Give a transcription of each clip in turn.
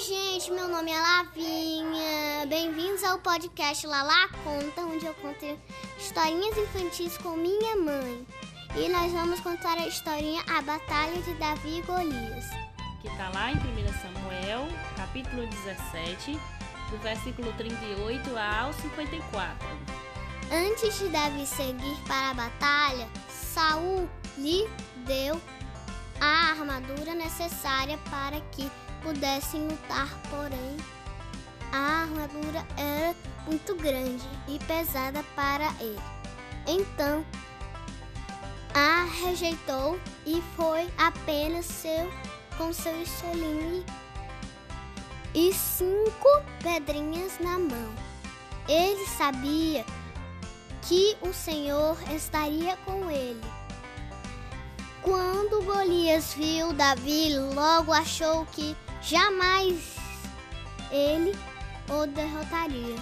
gente, meu nome é Lavinha. Bem-vindos ao podcast Lala Conta, onde eu conto historinhas infantis com minha mãe. E nós vamos contar a historinha A Batalha de Davi e Golias. Que está lá em 1 Samuel, capítulo 17, do versículo 38 ao 54. Antes de Davi seguir para a batalha, Saul lhe deu a armadura necessária para que pudessem lutar, porém a armadura era muito grande e pesada para ele. Então a rejeitou e foi apenas seu com seu estilingue e cinco pedrinhas na mão. Ele sabia que o Senhor estaria com ele. Golias viu Davi, logo achou que jamais ele o derrotaria.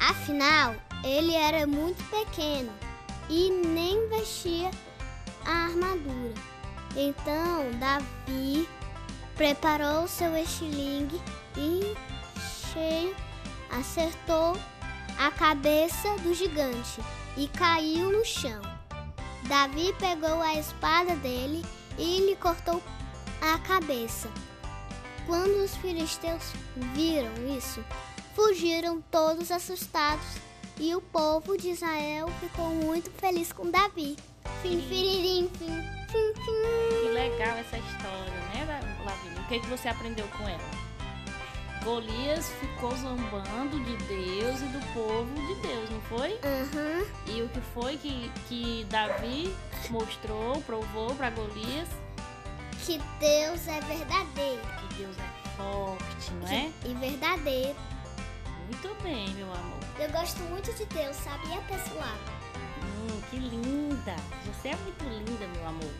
Afinal, ele era muito pequeno e nem vestia a armadura. Então Davi preparou seu estilingue e cheio acertou a cabeça do gigante e caiu no chão. Davi pegou a espada dele e lhe cortou a cabeça. Quando os filisteus viram isso, fugiram todos assustados e o povo de Israel ficou muito feliz com Davi. Fim, firirim, fim, fim, fim. Que legal essa história, né, Lavínia? O que, é que você aprendeu com ela? Golias ficou zombando de Deus e do povo de Deus, não foi? Uhum. E o que foi que, que Davi mostrou, provou para Golias? Que Deus é verdadeiro. Que Deus é forte, não é? E verdadeiro. Muito bem, meu amor. Eu gosto muito de Deus, sabia, pessoal? Hum, que linda! Você é muito linda, meu amor.